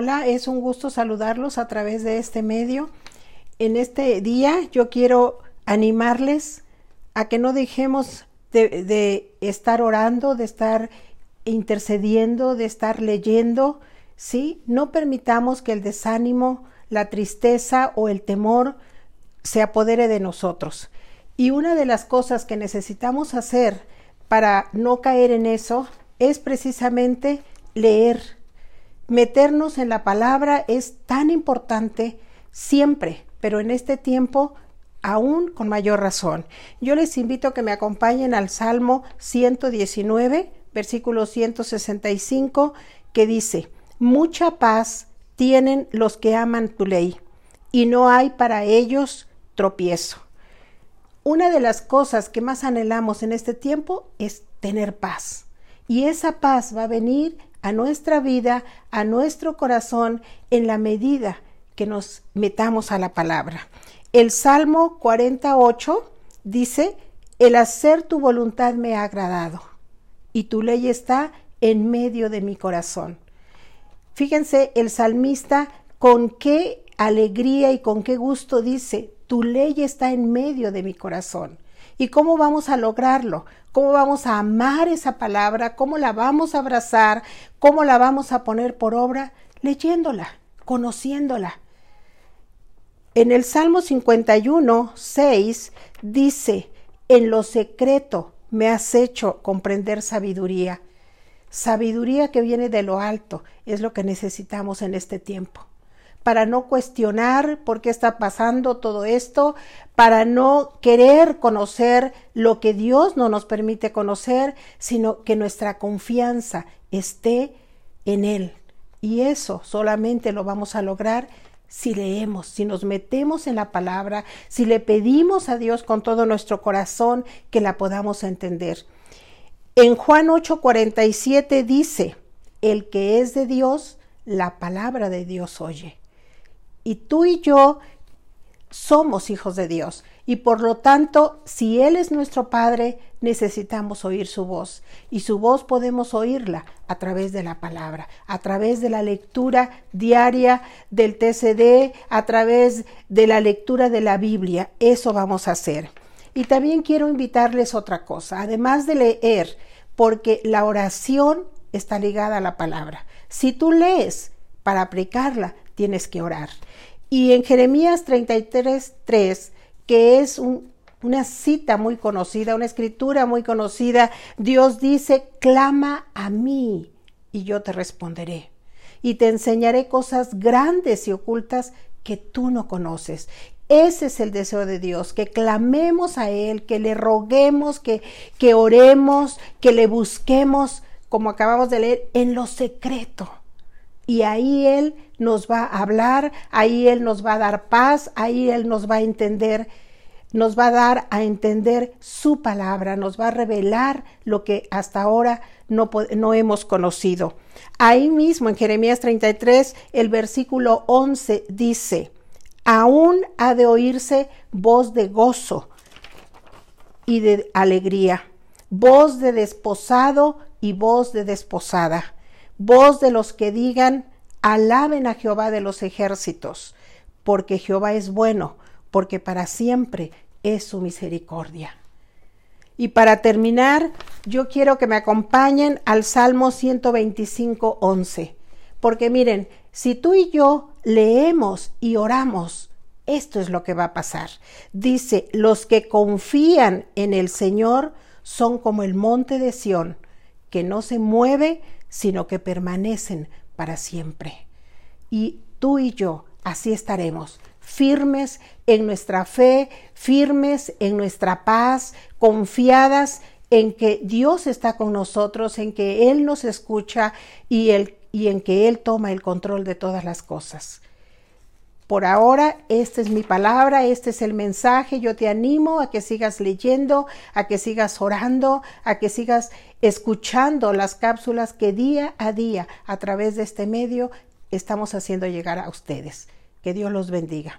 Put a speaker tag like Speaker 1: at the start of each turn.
Speaker 1: Hola, es un gusto saludarlos a través de este medio. En este día yo quiero animarles a que no dejemos de, estar orando, de estar intercediendo, de estar leyendo, ¿sí? No permitamos que el desánimo, la tristeza o el temor se apodere de nosotros. Y una de las cosas que necesitamos hacer para no caer en eso es precisamente leer. Meternos en la palabra es tan importante siempre, pero en este tiempo aún con mayor razón. Yo les invito a que me acompañen al Salmo 119, versículo 165, que dice, Mucha paz tienen los que aman tu ley, y no hay para ellos tropiezo. Una de las cosas que más anhelamos en este tiempo es tener paz. Y esa paz va a venir a nuestra vida, a nuestro corazón, en la medida que nos metamos a la palabra. El Salmo 48 dice, el hacer tu voluntad me ha agradado y tu ley está en medio de mi corazón. Fíjense el salmista con qué alegría y con qué gusto dice, tu ley está en medio de mi corazón. ¿Y cómo vamos a lograrlo? ¿Cómo vamos a amar esa palabra? ¿Cómo la vamos a abrazar? ¿Cómo la vamos a poner por obra? Leyéndola, conociéndola. En el Salmo 51, 6 dice, en lo secreto me has hecho comprender sabiduría. Sabiduría que viene de lo alto es lo que necesitamos en este tiempo para no cuestionar por qué está pasando todo esto, para no querer conocer lo que Dios no nos permite conocer, sino que nuestra confianza esté en Él. Y eso solamente lo vamos a lograr si leemos, si nos metemos en la palabra, si le pedimos a Dios con todo nuestro corazón que la podamos entender. En Juan 8:47 dice, el que es de Dios, la palabra de Dios oye. Y tú y yo somos hijos de Dios. Y por lo tanto, si Él es nuestro Padre, necesitamos oír su voz. Y su voz podemos oírla a través de la palabra, a través de la lectura diaria del TCD, a través de la lectura de la Biblia. Eso vamos a hacer. Y también quiero invitarles otra cosa, además de leer, porque la oración está ligada a la palabra. Si tú lees para aplicarla, tienes que orar. Y en Jeremías 33, 3, que es una cita muy conocida, una escritura muy conocida, Dios dice, clama a mí y yo te responderé. Y te enseñaré cosas grandes y ocultas que tú no conoces. Ese es el deseo de Dios, que clamemos a Él, que le roguemos, que, que oremos, que le busquemos, como acabamos de leer, en lo secreto y ahí Él nos va a hablar, ahí Él nos va a dar paz, ahí Él nos va a entender, nos va a dar a entender su palabra, nos va a revelar lo que hasta ahora no, no hemos conocido. Ahí mismo en Jeremías 33, el versículo 11 dice, aún ha de oírse voz de gozo y de alegría, voz de desposado y voz de desposada voz de los que digan, alaben a Jehová de los ejércitos, porque Jehová es bueno, porque para siempre es su misericordia. Y para terminar, yo quiero que me acompañen al Salmo 125, 11, porque miren, si tú y yo leemos y oramos, esto es lo que va a pasar. Dice, los que confían en el Señor son como el monte de Sión, que no se mueve sino que permanecen para siempre. Y tú y yo así estaremos, firmes en nuestra fe, firmes en nuestra paz, confiadas en que Dios está con nosotros, en que Él nos escucha y, y en que Él toma el control de todas las cosas. Por ahora, esta es mi palabra, este es el mensaje. Yo te animo a que sigas leyendo, a que sigas orando, a que sigas escuchando las cápsulas que día a día a través de este medio estamos haciendo llegar a ustedes. Que Dios los bendiga.